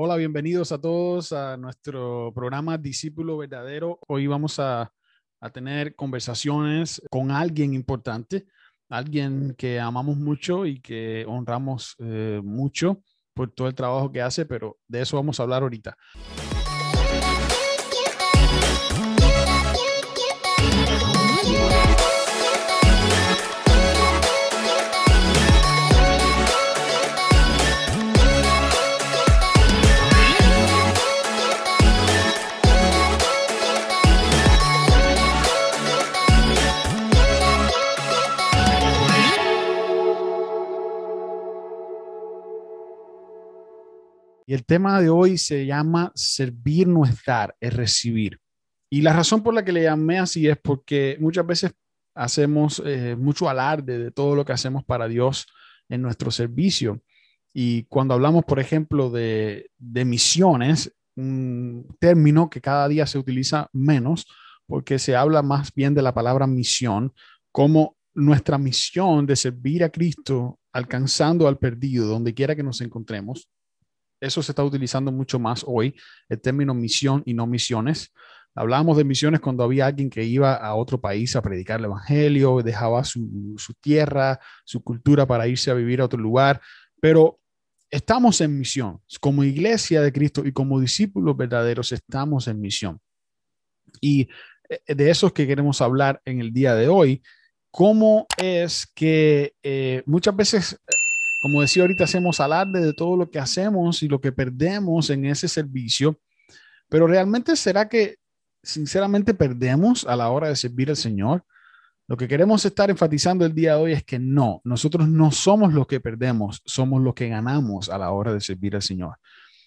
Hola, bienvenidos a todos a nuestro programa Discípulo Verdadero. Hoy vamos a, tener conversaciones con alguien importante, alguien que amamos mucho y que honramos eh, mucho por todo el trabajo que hace, pero de eso vamos a hablar ahorita. Y el tema de hoy se llama servir no es dar, es recibir. Y la razón por la que le llamé así es porque muchas veces hacemos eh, mucho alarde de todo lo que hacemos para Dios en nuestro servicio. Y cuando hablamos, por ejemplo, de, de misiones, un término que cada día se utiliza menos porque se habla más bien de la palabra misión como nuestra misión de servir a Cristo alcanzando al perdido donde quiera que nos encontremos eso se está utilizando mucho más hoy, el término misión y no misiones. Hablábamos de misiones cuando había alguien que iba a otro país a predicar el Evangelio, dejaba su, tierra, su cultura para irse a vivir a otro lugar, pero estamos en misión. Como iglesia de Cristo y como discípulos verdaderos estamos en misión. Y eh, de eso es que queremos hablar en el día de hoy. ¿Cómo es que eh, muchas veces como decía ahorita, hacemos alarde de todo lo que hacemos y lo que perdemos en ese servicio, pero realmente será que sinceramente perdemos a la hora de servir al Señor. Lo que queremos estar enfatizando el día de hoy es que no, nosotros no somos los que perdemos, somos los que ganamos a la hora de servir al Señor.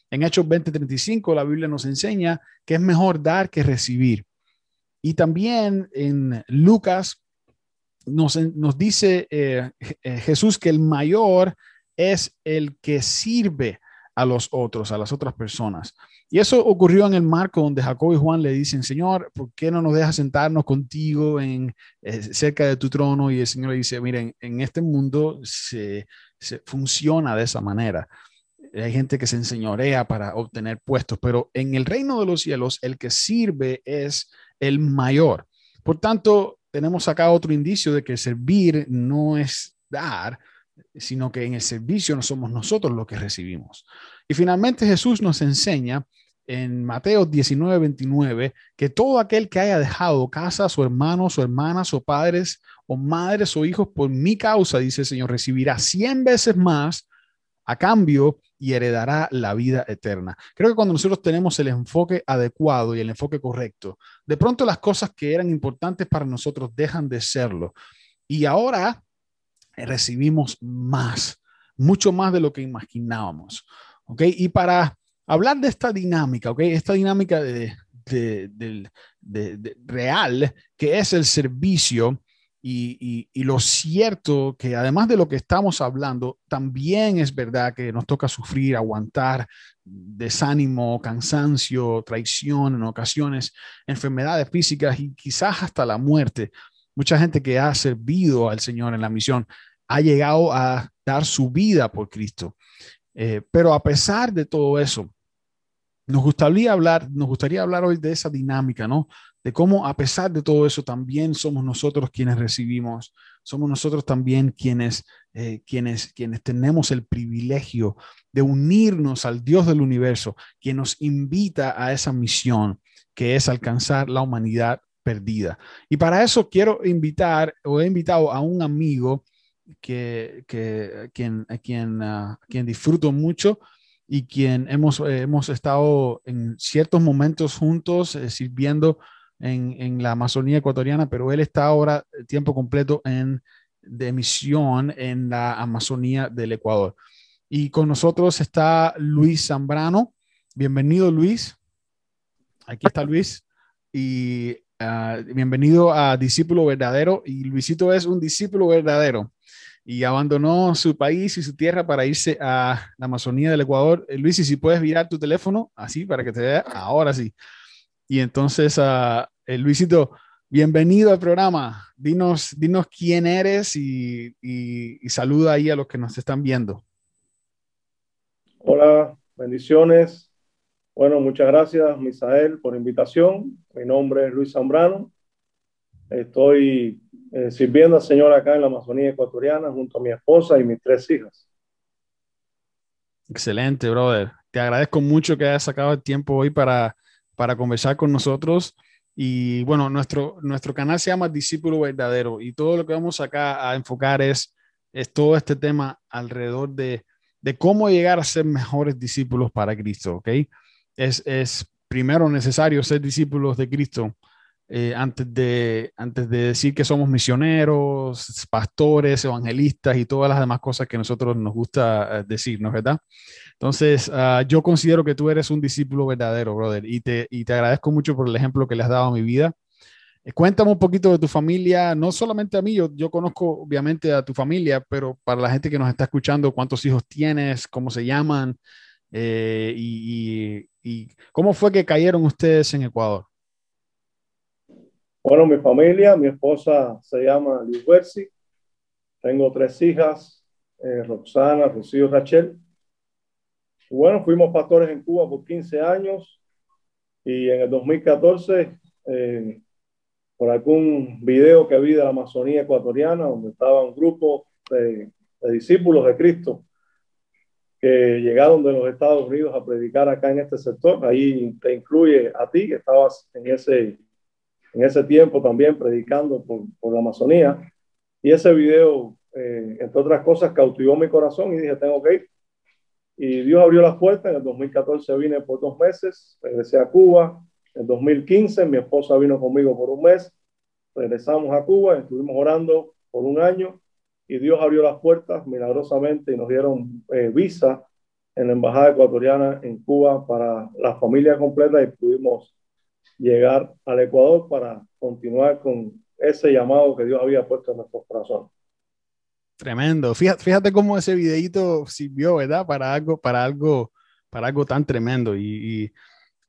En Hechos 20:35 la Biblia nos enseña que es mejor dar que recibir. Y también en Lucas nos, dice eh, eh, Jesús que el mayor es el que sirve a los otros, a las otras personas. Y eso ocurrió en el marco donde Jacob y Juan le dicen, Señor, ¿por qué no nos dejas sentarnos contigo en, eh, cerca de tu trono? Y el Señor le dice, miren, en este mundo se, se funciona de esa manera. Hay gente que se enseñorea para obtener puestos, pero en el reino de los cielos el que sirve es el mayor. Por tanto, tenemos acá otro indicio de que servir no es dar, sino que en el servicio no somos nosotros los que recibimos. Y finalmente Jesús nos enseña en Mateo 19, 29, que todo aquel que haya dejado casa, o hermanos, o hermanas, o padres, o madres, o hijos por mi causa, dice el Señor, recibirá cien veces más a cambio y heredará la vida eterna. Creo que cuando nosotros tenemos el enfoque adecuado y el enfoque correcto, de pronto las cosas que eran importantes para nosotros dejan de serlo. Y ahora recibimos más, mucho más de lo que imaginábamos. ¿Ok? Y para hablar de esta dinámica, ¿ok? Esta dinámica de, de real, que es el servicio, y, lo cierto que además de lo que estamos hablando, también es verdad que nos toca sufrir, aguantar desánimo, cansancio, traición en ocasiones, enfermedades físicas y quizás hasta la muerte. Mucha gente que ha servido al Señor en la misión ha llegado a dar su vida por Cristo. Eh, pero a pesar de todo eso, nos gustaría hablar, nos gustaría hablar hoy de esa dinámica, ¿no? De cómo a pesar de todo eso también somos nosotros quienes recibimos, somos nosotros también quienes, eh, quienes, quienes tenemos el privilegio de unirnos al Dios del universo, quien nos invita a esa misión que es alcanzar la humanidad perdida. Y para eso quiero invitar o he invitado a un amigo que, que quien, quien, ah, quien disfruto mucho y quien hemos, hemos estado en ciertos momentos juntos eh, sirviendo en, la Amazonía ecuatoriana, pero él está ahora tiempo completo en, de misión en la Amazonía del Ecuador. Y con nosotros está Luis Zambrano. Bienvenido, Luis. Aquí está Luis. Y ah, bienvenido a Discípulo Verdadero. Y Luisito es un discípulo verdadero y abandonó su país y su tierra para irse a la Amazonía del Ecuador. Eh, Luis, y si puedes virar tu teléfono así para que te vea, ahora sí. Y entonces, uh, Luisito, bienvenido al programa. Dinos, dinos quién eres y, y, saluda ahí a los que nos están viendo. Hola, bendiciones. Bueno, muchas gracias, Misael, por invitación. Mi nombre es Luis Zambrano. Estoy eh, sirviendo al Señor acá en la Amazonía ecuatoriana junto a mi esposa y mis tres hijas. Excelente, brother. Te agradezco mucho que hayas sacado el tiempo hoy para, para conversar con nosotros. Y bueno, nuestro, nuestro canal se llama Discípulo Verdadero y todo lo que vamos acá a enfocar es, es todo este tema alrededor de, de cómo llegar a ser mejores discípulos para Cristo, ¿ok? Es, es primero necesario ser discípulos de Cristo eh, antes, de, antes de decir que somos misioneros, pastores, evangelistas y todas las demás cosas que nosotros nos gusta eh, decir, ¿no verdad? Entonces, uh, yo considero que tú eres un discípulo verdadero, brother, y te, y te agradezco mucho por el ejemplo que le has dado a mi vida. Eh, cuéntame un poquito de tu familia, no solamente a mí, yo, yo, conozco obviamente a tu familia, pero para la gente que nos está escuchando, ¿cuántos hijos tienes? ¿Cómo se llaman? Eh, y, y, y, cómo fue que cayeron ustedes en Ecuador? Bueno, mi familia, mi esposa se llama Liz Bersi, tengo tres hijas, eh, Roxana, Rocío y Rachel. Bueno, fuimos pastores en Cuba por 15 años y en el 2014, eh, por algún video que vi de la Amazonía ecuatoriana, donde estaba un grupo de, de, discípulos de Cristo que llegaron de los Estados Unidos a predicar acá en este sector, ahí te incluye a ti que estabas en ese, en ese tiempo también predicando por, la Amazonía. Y ese video, eh, entre otras cosas, cautivó mi corazón y dije, tengo que ir y Dios abrió las puertas. En el 2014 vine por dos meses, regresé a Cuba. En 2015 mi esposa vino conmigo por un mes. Regresamos a Cuba, estuvimos orando por un año y Dios abrió las puertas milagrosamente y nos dieron eh, visa en la embajada ecuatoriana en Cuba para la familia completa y pudimos llegar al Ecuador para continuar con ese llamado que Dios había puesto en nuestros corazones. Tremendo. Fíjate, fíjate cómo ese videito sirvió, ¿verdad? Para algo, para algo, para algo tan tremendo. Y, y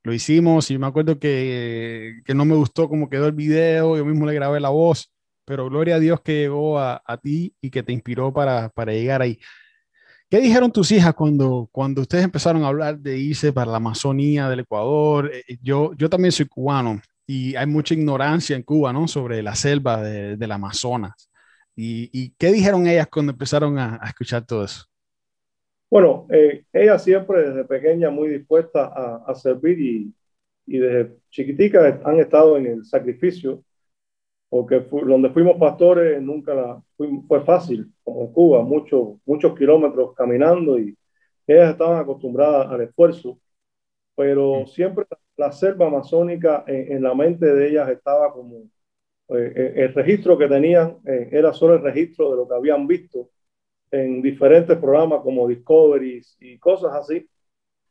lo hicimos y me acuerdo que, que, no me gustó cómo quedó el video, yo mismo le grabé la voz, pero gloria a Dios que llegó a, a ti y que te inspiró para, para, llegar ahí. ¿Qué dijeron tus hijas cuando, cuando ustedes empezaron a hablar de irse para la Amazonía del Ecuador? Eh, yo, yo también soy cubano y hay mucha ignorancia en Cuba, ¿no? Sobre la selva de, del Amazonas. ¿Y, ¿Y, qué dijeron ellas cuando empezaron a, a escuchar todo eso? Bueno, eh, ella siempre desde pequeña muy dispuesta a, a servir y, y, desde chiquitica han estado en el sacrificio, porque fu donde fuimos pastores nunca la, fue, fue fácil, como en Cuba, mucho, muchos kilómetros caminando y ellas estaban acostumbradas al esfuerzo, pero siempre la selva amazónica en, en la mente de ellas estaba como eh, el registro que tenían eh, era solo el registro de lo que habían visto en diferentes programas como Discovery y cosas así,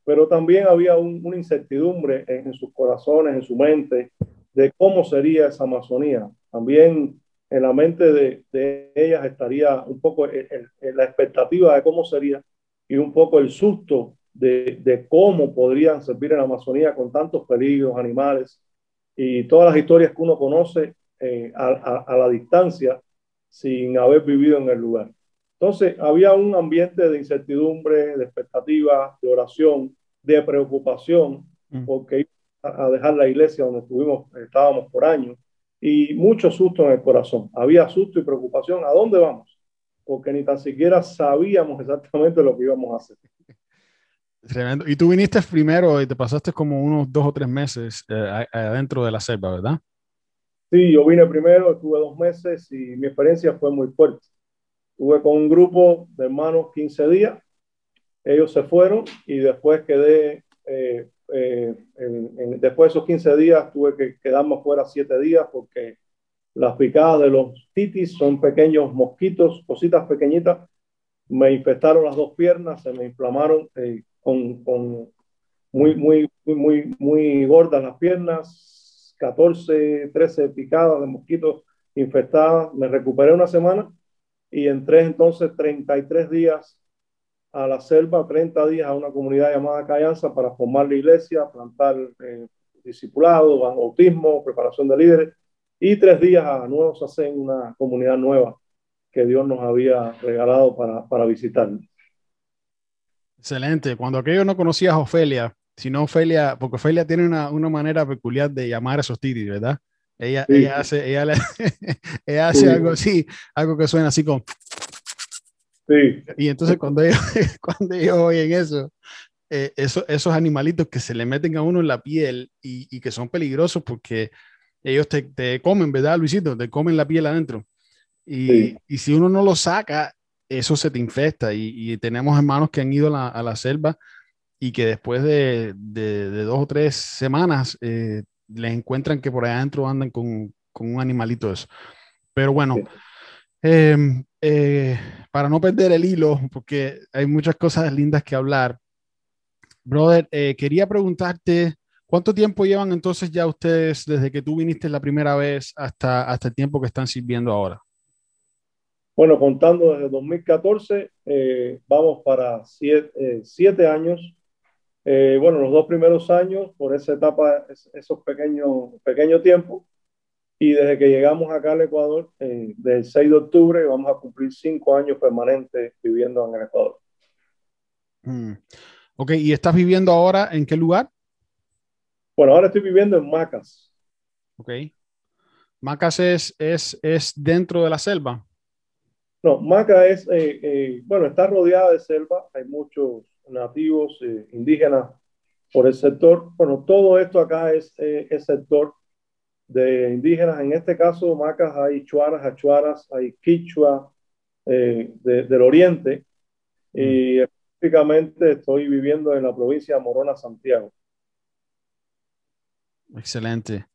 pero también había un, una incertidumbre en, en, sus corazones, en su mente, de cómo sería esa Amazonía. También en la mente de, de ellas estaría un poco el, el, la expectativa de cómo sería y un poco el susto de, de cómo podrían servir en la Amazonía con tantos peligros, animales y todas las historias que uno conoce eh, a, a, a, la distancia sin haber vivido en el lugar. Entonces, había un ambiente de incertidumbre, de expectativa, de oración, de preocupación, mm. porque a, a dejar la iglesia donde estuvimos, estábamos por años, y mucho susto en el corazón. Había susto y preocupación. ¿A dónde vamos? Porque ni tan siquiera sabíamos exactamente lo que íbamos a hacer. Tremendo. Y tú viniste primero y te pasaste como unos dos o tres meses eh, adentro de la selva, ¿verdad? Sí, yo vine primero, estuve dos meses y mi experiencia fue muy fuerte. Estuve con un grupo de hermanos 15 días, ellos se fueron y después quedé, eh, eh, después de esos 15 días tuve que quedarme fuera 7 días porque las picadas de los titis son pequeños mosquitos, cositas pequeñitas, me infectaron las dos piernas, se me inflamaron eh, con, con muy, muy, muy, muy, muy gordas las piernas, 14, 13 picadas de mosquitos infectadas. Me recuperé una semana y entré entonces 33 días a la selva, 30 días a una comunidad llamada Cayanza para formar la iglesia, plantar eh, discipulado, bautismo, preparación de líderes y tres días a Nuevos Hacen, una comunidad nueva que Dios nos había regalado para, para visitar. Excelente. Cuando aquello no conocías a Ofelia, sino Ofelia, porque Ofelia tiene una, una manera peculiar de llamar a esos titis, ¿verdad? Ella, ella hace, ella, le, ella hace algo así, algo que suena así como... Sí. Y entonces cuando ellos, cuando ellos oyen eso, eh, eso, esos animalitos que se le meten a uno en la piel y, y que son peligrosos porque ellos te, te, comen, ¿verdad, Luisito? Te comen la piel adentro. Y, sí. y si uno no lo saca, eso se te infesta. Y, y tenemos hermanos que han ido a la, a la selva y que después de, de, de, dos o tres semanas eh, les encuentran que por allá adentro andan con, con un animalito de eso. Pero bueno, sí. Eh, eh, para no perder el hilo, porque hay muchas cosas lindas que hablar, brother, eh, quería preguntarte, ¿cuánto tiempo llevan entonces ya ustedes desde que tú viniste la primera vez hasta, hasta el tiempo que están sirviendo ahora? Bueno, contando desde 2014, eh, vamos para siete, años. Bueno, los dos primeros años, por esa etapa, esos pequeños pequeño tiempos, y desde que llegamos acá al Ecuador, eh, del 6 de octubre, vamos a cumplir cinco años permanentes viviendo en el Ecuador. Mm. Ok, ¿y estás viviendo ahora en qué lugar? Bueno, ahora estoy viviendo en Macas. Ok. ¿Macas es, es, es dentro de la selva? No, Maca es, eh, eh, bueno, está rodeada de selva, hay muchos nativos eh, indígenas por el sector. Bueno, todo esto acá es el sector de indígenas. En este caso, Macas hay chuaras, achuaras, hay quichua de, del oriente. Mm. Y específicamente estoy viviendo en la provincia de Morona, Santiago. Excelente.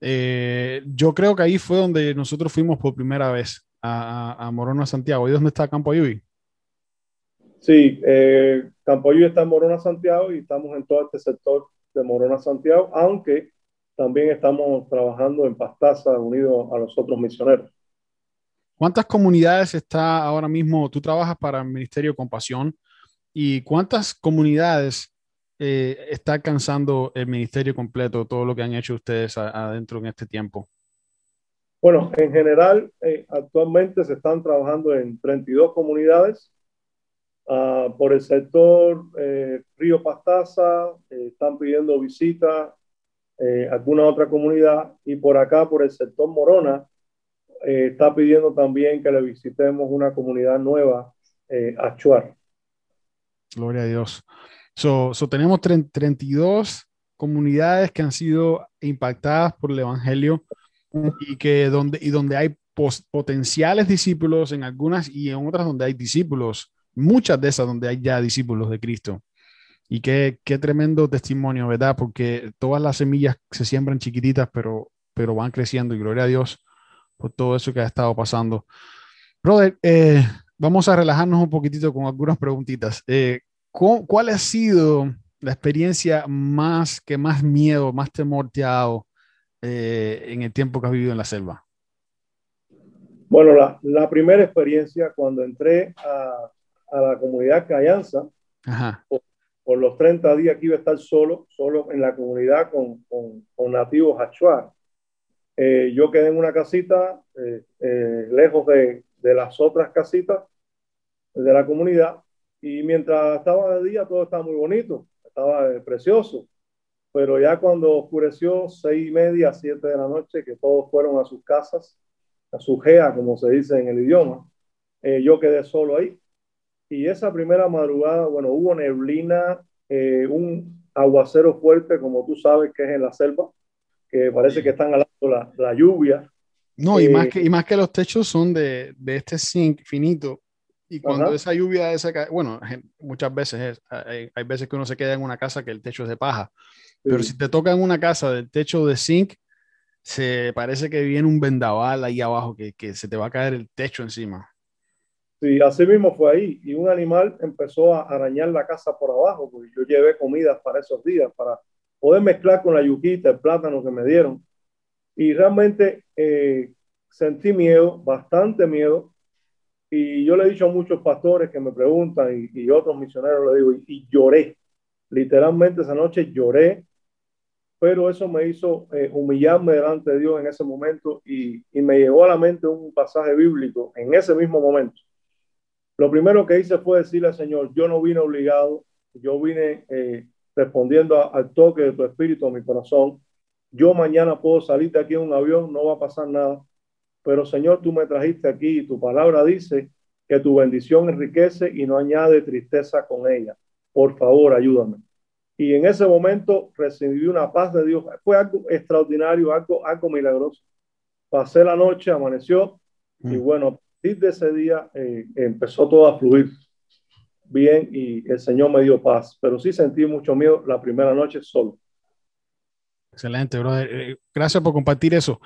yo creo que ahí fue donde nosotros fuimos por primera vez a, a Morona, Santiago. ¿Y dónde está Campo Ayubi? Sí, eh, Campo Ayubi está en Morona, Santiago y estamos en todo este sector de Morona, Santiago, aunque también estamos trabajando en Pastaza unido a los otros misioneros. ¿Cuántas comunidades está ahora mismo? Tú trabajas para el Ministerio de Compasión y cuántas comunidades eh, está alcanzando el ministerio completo, todo lo que han hecho ustedes adentro en este tiempo? Bueno, en general, eh, actualmente se están trabajando en 32 comunidades. Uh, por el sector eh, Río Pastaza, están pidiendo visita eh, alguna otra comunidad. Y por acá, por el sector Morona, eh, está pidiendo también que le visitemos una comunidad nueva, Achuar. Gloria a Dios. So, so tenemos 32 comunidades que han sido impactadas por el Evangelio y que donde, y donde hay potenciales discípulos en algunas y en otras donde hay discípulos, muchas de esas donde hay ya discípulos de Cristo. Y qué, qué tremendo testimonio, ¿verdad? Porque todas las semillas se siembran chiquititas, pero, pero van creciendo y gloria a Dios por todo eso que ha estado pasando. Brother, eh, vamos a relajarnos un poquitito con algunas preguntitas. Eh, ¿Cuál ha sido la experiencia más que más miedo, más temor te ha dado eh, en el tiempo que has vivido en la selva? Bueno, la, la primera experiencia cuando entré a, a la comunidad Cayanza, por, por, los 30 días que iba a estar solo, solo en la comunidad con, con, con nativos achuar. Eh, yo quedé en una casita eh, eh, lejos de, de, las otras casitas de la comunidad y mientras estaba de día todo estaba muy bonito, estaba eh, precioso pero ya cuando oscureció, seis y media, siete de la noche, que todos fueron a sus casas, a su gea, como se dice en el idioma, yo quedé solo ahí. Y esa primera madrugada, bueno, hubo neblina, eh, un aguacero fuerte, como tú sabes que es en la selva, que parece que están alando la, la lluvia. No, y, eh, más que, y más que los techos son de, de este zinc finito, y cuando Ajá. esa lluvia, esa, bueno, muchas veces es, hay, hay, veces que uno se queda en una casa que el techo es de paja, pero si te toca en una casa del techo de zinc, se parece que viene un vendaval ahí abajo que, que se te va a caer el techo encima. Sí, así mismo fue ahí. Y un animal empezó a arañar la casa por abajo, porque yo llevé comidas para esos días, para poder mezclar con la yuquita, el plátano que me dieron. Y realmente eh, sentí miedo, bastante miedo. Y yo le he dicho a muchos pastores que me preguntan y, y otros misioneros, le digo, y, y lloré. Literalmente esa noche lloré pero eso me hizo eh, humillarme delante de Dios en ese momento y, y, me llegó a la mente un pasaje bíblico en ese mismo momento, Lo primero que hice fue decirle al Señor, yo no vine obligado, yo vine eh, respondiendo al toque de tu espíritu a mi corazón. Yo mañana puedo salir de aquí en un avión, no va a pasar nada. Pero Señor, tú me trajiste aquí y tu palabra dice que tu bendición enriquece y no añade tristeza con ella. Por favor, ayúdame. Y en ese momento recibí una paz de Dios. Fue algo extraordinario, algo, algo milagroso. Pasé la noche, amaneció y mm. bueno, partir de ese día eh, empezó todo a fluir bien y el Señor me dio paz. Pero sí sentí mucho miedo la primera noche solo. Excelente, brother. Eh, gracias por compartir eso.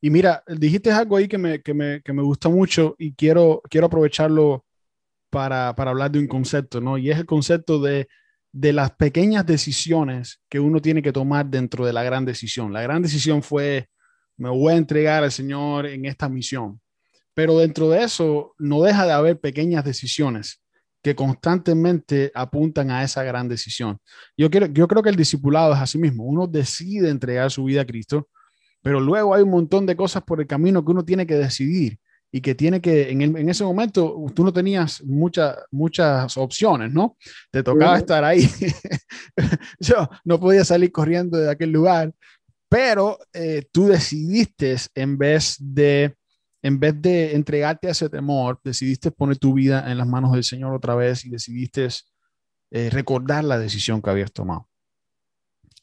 Y mira, dijiste algo ahí que me, que me, que me gusta mucho y quiero, quiero aprovecharlo para, para, hablar de un concepto, ¿no? Y es el concepto de, de las pequeñas decisiones que uno tiene que tomar dentro de la gran decisión. La gran decisión fue, me voy a entregar al Señor en esta misión. Pero dentro de eso no deja de haber pequeñas decisiones que constantemente apuntan a esa gran decisión. Yo, quiero, yo creo que el discipulado es así mismo. Uno decide entregar su vida a Cristo, pero luego hay un montón de cosas por el camino que uno tiene que decidir y que tiene que, en, en ese momento, tú no tenías muchas muchas opciones, ¿no? Te tocaba estar ahí. Yo no podía salir corriendo de aquel lugar, pero eh, tú decidiste en vez de en vez de entregarte a ese temor, decidiste poner tu vida en las manos del Señor otra vez y decidiste eh, recordar la decisión que habías tomado.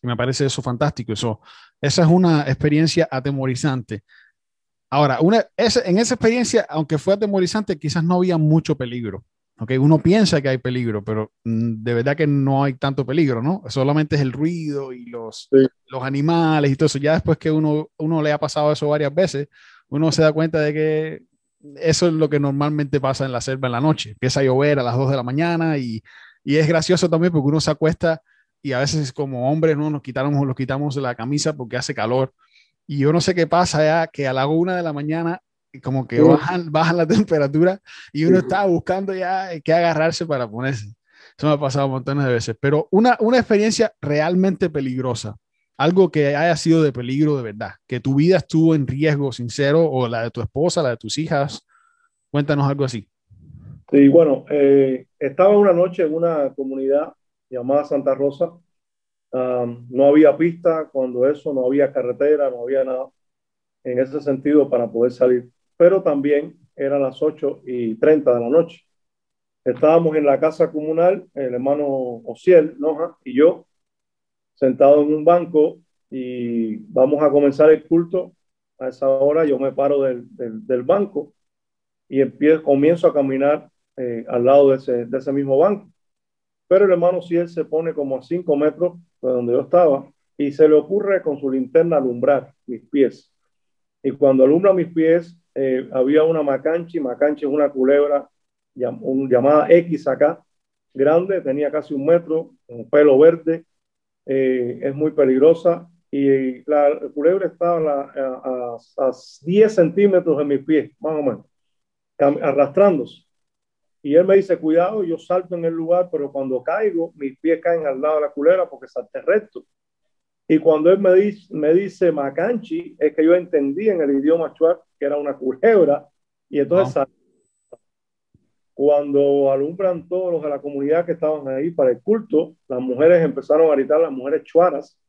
Y me parece eso fantástico. Eso, esa es una experiencia atemorizante. Ahora, una, en esa experiencia, aunque fue atemorizante, quizás no había mucho peligro. Okay, uno piensa que hay peligro, pero mm, de verdad que no hay tanto peligro, ¿no? Solamente es el ruido y los, los animales y todo eso. Ya después que uno, uno le ha pasado eso varias veces, uno se da cuenta de que eso es lo que normalmente pasa en la selva en la noche. Empieza a llover a las 2 de la mañana y, y es gracioso también porque uno se acuesta y a veces como hombres no nos quitamos, nos quitamos la camisa porque hace calor. Y yo no sé qué pasa ya que a la una de la mañana como que bajan, bajan la temperatura y uno está buscando ya qué agarrarse para ponerse. Eso me ha pasado montones de veces, pero una, una experiencia realmente peligrosa, algo que haya sido de peligro de verdad, que tu vida estuvo en riesgo sincero o la de tu esposa, la de tus hijas. Cuéntanos algo así. Sí, bueno, eh, estaba una noche en una comunidad llamada Santa Rosa no había pista cuando eso, no había carretera, no había nada en ese sentido para poder salir. Pero también eran las 8 y 30 de la noche. Estábamos en la casa comunal, el hermano Ociel, Noja y yo, sentados en un banco y vamos a comenzar el culto. A esa hora yo me paro del, del, banco y empiezo, comienzo a caminar eh, al lado de ese, de ese mismo banco. Pero el hermano Ciel se pone como a cinco metros de donde yo estaba y se le ocurre con su linterna alumbrar mis pies. Y cuando alumbra mis pies, eh, había una macanchi, macanchi es una culebra llamada X acá, grande, tenía casi un metro, un pelo verde, eh, es muy peligrosa y la culebra estaba a, a, a 10 centímetros de mis pies, más o menos, arrastrándose. Y él me dice, cuidado, yo salto en el lugar, pero cuando caigo, mis pies caen al lado de la culebra porque salté recto. Y cuando él me dice, me dice Macanchi, es que yo entendí en el idioma chuar que era una culebra. Y entonces, cuando alumbran todos los de la comunidad que estaban ahí para el culto, las mujeres empezaron a gritar, las mujeres chuaras,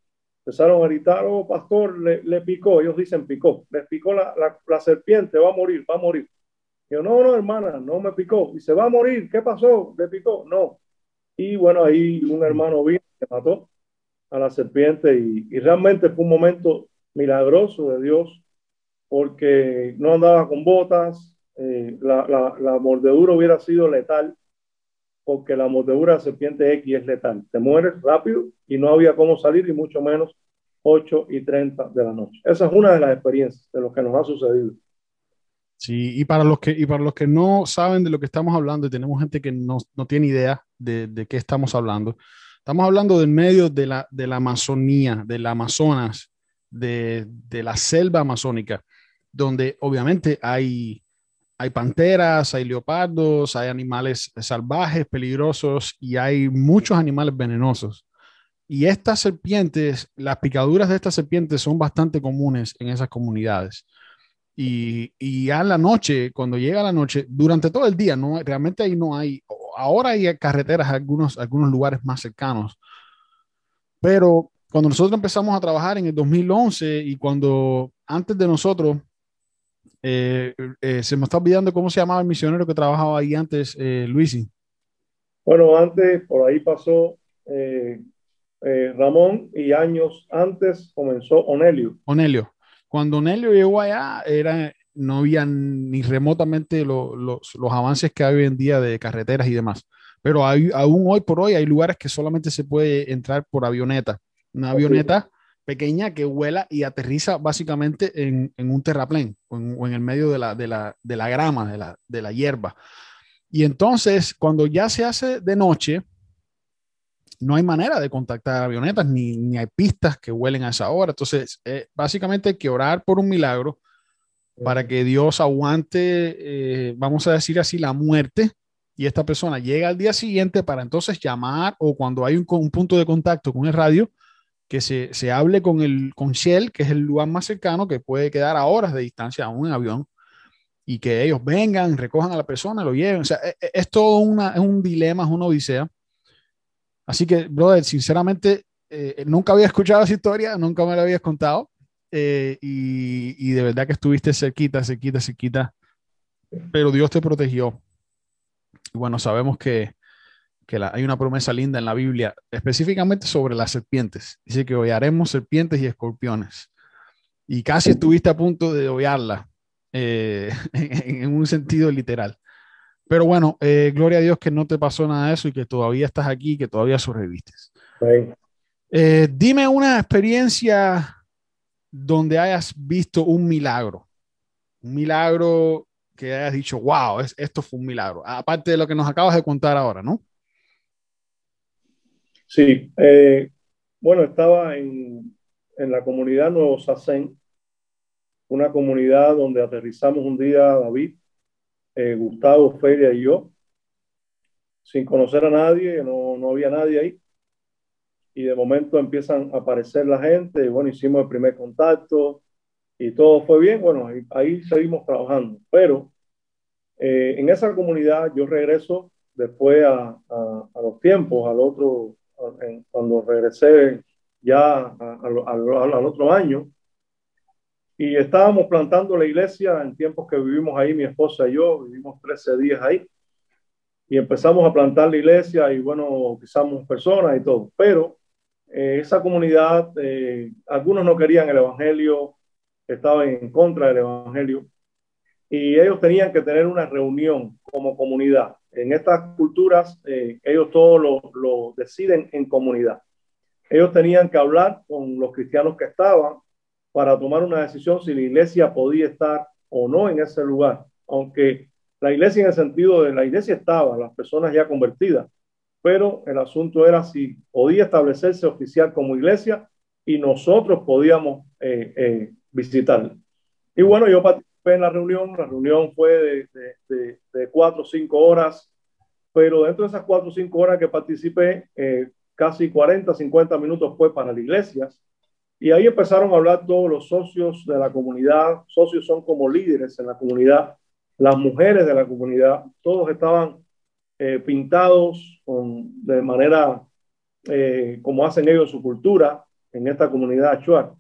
empezaron a gritar, oh, pastor, le, le picó, ellos dicen picó, le picó la, la, serpiente, va a morir, va a morir. Yo, no, no, hermana, no me picó. Se va a morir. ¿Qué pasó? ¿Le picó? No. Y bueno, ahí un hermano vino que mató a la serpiente y, y, realmente fue un momento milagroso de Dios porque no andaba con botas, eh, la, la, la, mordedura hubiera sido letal porque la mordedura de serpiente X es letal. Te mueres rápido y no había cómo salir y mucho menos 8 y 30 de la noche. Esa es una de las experiencias de lo que nos ha sucedido. Sí, y para los que, y para los que no saben de lo que estamos hablando, y tenemos gente que no, no tiene idea de, de, qué estamos hablando, estamos hablando del medio de la, de la Amazonía, del Amazonas, de, de la selva amazónica, donde obviamente hay, hay panteras, hay leopardos, hay animales salvajes, peligrosos y hay muchos animales venenosos. Y estas serpientes, las picaduras de estas serpientes son bastante comunes en esas comunidades. Y, y a la noche, cuando llega la noche, durante todo el día, no, realmente ahí no hay, ahora hay carreteras, algunos, algunos lugares más cercanos, pero cuando nosotros empezamos a trabajar en el 2011 y cuando antes de nosotros, eh, eh, se me está olvidando cómo se llamaba el misionero que trabajaba ahí antes, eh, Luisi. Bueno, antes, por ahí pasó Ramón y años antes comenzó Onelio. Onelio. Cuando Onelio llegó allá, era, no había ni remotamente los, los avances que hay hoy en día de carreteras y demás. Pero hay, aún hoy por hoy hay lugares que solamente se puede entrar por avioneta. Una avioneta pequeña que vuela y aterriza básicamente en, un terraplén o en, el medio de la, de la, grama, de la, de la hierba. Y entonces, cuando ya se hace de noche, no hay manera de contactar avionetas, ni, ni hay pistas que vuelen a esa hora. Entonces, eh, básicamente hay que orar por un milagro para que Dios aguante, eh, vamos a decir así, la muerte y esta persona llega al día siguiente para entonces llamar o cuando hay un punto de contacto con el radio, que se, se, hable con, el, con Shell, que es el lugar más cercano, que puede quedar a horas de distancia a un avión, y que ellos vengan, recojan a la persona, lo lleven. O sea, es, e, es todo una, es un dilema, es una odisea. Así que, brother, sinceramente, eh, nunca había escuchado esa historia, nunca me la habías contado, eh, y, y, de verdad que estuviste cerquita, cerquita, cerquita, pero Dios te protegió. Y bueno, sabemos que, que hay una promesa linda en la Biblia, específicamente sobre las serpientes. Dice que hollaremos serpientes y escorpiones. Y casi estuviste a punto de hollarla, eh, en, un sentido literal. Pero bueno, eh, gloria a Dios que no te pasó nada de eso y que todavía estás aquí y que todavía sobreviviste. Eh, dime una experiencia donde hayas visto un milagro. Un milagro que hayas dicho, wow, esto fue un milagro. Aparte de lo que nos acabas de contar ahora, ¿no? Sí, eh, bueno, estaba en, en, la comunidad Nuevo Sacén, una comunidad donde aterrizamos un día David, eh, Gustavo, Feria y yo, sin conocer a nadie, no, no había nadie ahí. Y de momento empiezan a aparecer la gente, y bueno, hicimos el primer contacto y todo fue bien. Bueno, ahí, seguimos trabajando, pero eh, en esa comunidad yo regreso después a, a los tiempos, al otro cuando regresé ya al otro año. Y estábamos plantando la iglesia en tiempos que vivimos ahí, mi esposa y yo, vivimos 13 días ahí. Y empezamos a plantar la iglesia y bueno, pisamos personas y todo. Pero eh, esa comunidad, eh, algunos no querían el Evangelio, estaban en contra del Evangelio. Y ellos tenían que tener una reunión como comunidad en estas culturas, eh, ellos todo lo, deciden en comunidad. Ellos tenían que hablar con los cristianos que estaban para tomar una decisión si la iglesia podía estar o no en ese lugar. Aunque la iglesia en el sentido de la iglesia estaba, las personas ya convertidas, pero el asunto era si podía establecerse oficial como iglesia y nosotros podíamos eh, eh, visitar. Y bueno, yo en la reunión. La reunión fue de, de, cuatro o cinco horas, pero dentro de esas cuatro o cinco horas que participé, eh, casi 40, 50 minutos fue para las iglesias. Y ahí empezaron a hablar todos los socios de la comunidad. Socios son como líderes en la comunidad, las mujeres de la comunidad, todos estaban eh, pintados de manera eh, como hacen ellos su cultura en esta comunidad actual.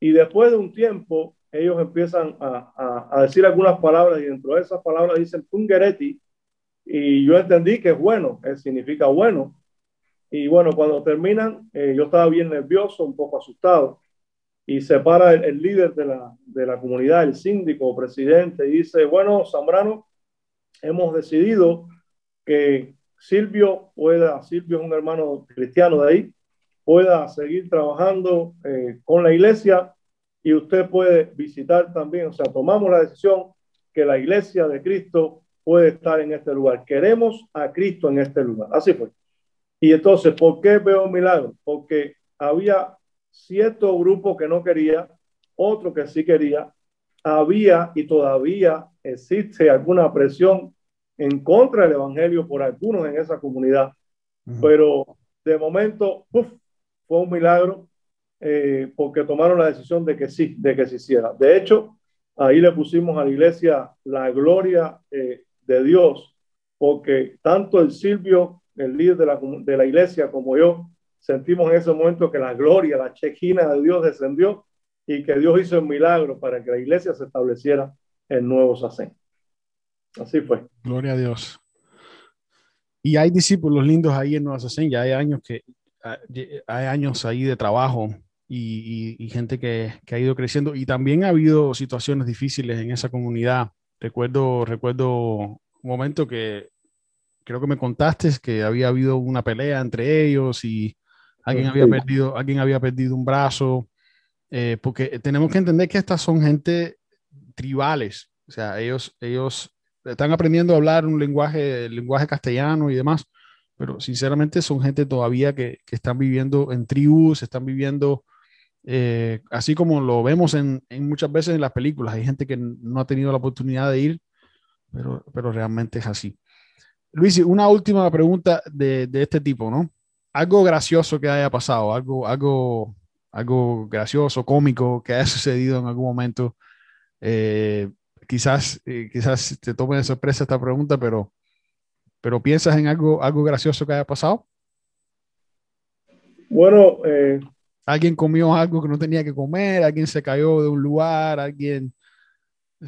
Y después de un tiempo, ellos empiezan a, a, decir algunas palabras y dentro de esas palabras dicen pungereti y yo entendí que es bueno, que significa bueno. Y bueno, cuando terminan, eh, yo estaba bien nervioso, un poco asustado. Y se para el, líder de la, de la, comunidad, el síndico, presidente, y dice, bueno, Zambrano, hemos decidido que Silvio pueda, Silvio es un hermano cristiano de ahí, pueda seguir trabajando eh, con la iglesia y usted puede visitar también, o sea, tomamos la decisión que la iglesia de Cristo puede estar en este lugar. Queremos a Cristo en este lugar. Así fue. Y entonces, ¿por qué veo un milagro? Porque había cierto grupo que no quería, otro que sí quería. Había y todavía existe alguna presión en contra del Evangelio por algunos en esa comunidad. Pero de momento, fue un milagro eh, porque tomaron la decisión de que sí, de que se hiciera. De hecho, ahí le pusimos a la iglesia la gloria eh, de Dios, porque tanto el Silvio, el líder de la, de la iglesia, como yo, sentimos en ese momento que la gloria, la chequina de Dios descendió y que Dios hizo un milagro para que la iglesia se estableciera en Nuevo Sacén. Así fue. Gloria a Dios. Y hay discípulos lindos ahí en Nueva Sacén, ya hay años que hay años ahí de trabajo y, gente que, que, ha ido creciendo. Y también ha habido situaciones difíciles en esa comunidad. Recuerdo, recuerdo un momento que creo que me contaste que había habido una pelea entre ellos y alguien había perdido, alguien había perdido un brazo, eh, porque tenemos que entender que estas son gente tribales, o sea, ellos, ellos están aprendiendo a hablar un lenguaje, lenguaje castellano y demás, pero sinceramente son gente todavía que, que están viviendo en tribus, están viviendo eh, así como lo vemos en, muchas veces en las películas. Hay gente que no ha tenido la oportunidad de ir, pero, pero realmente es así. Luis, una última pregunta de, de este tipo, ¿no? Algo gracioso que haya pasado, algo, algo, algo gracioso, cómico que haya sucedido en algún momento. Eh, quizás, eh, quizás te tome de sorpresa esta pregunta, pero pero ¿piensas en algo, algo gracioso que haya pasado? Bueno, alguien comió algo que no tenía que comer, alguien se cayó de un lugar, alguien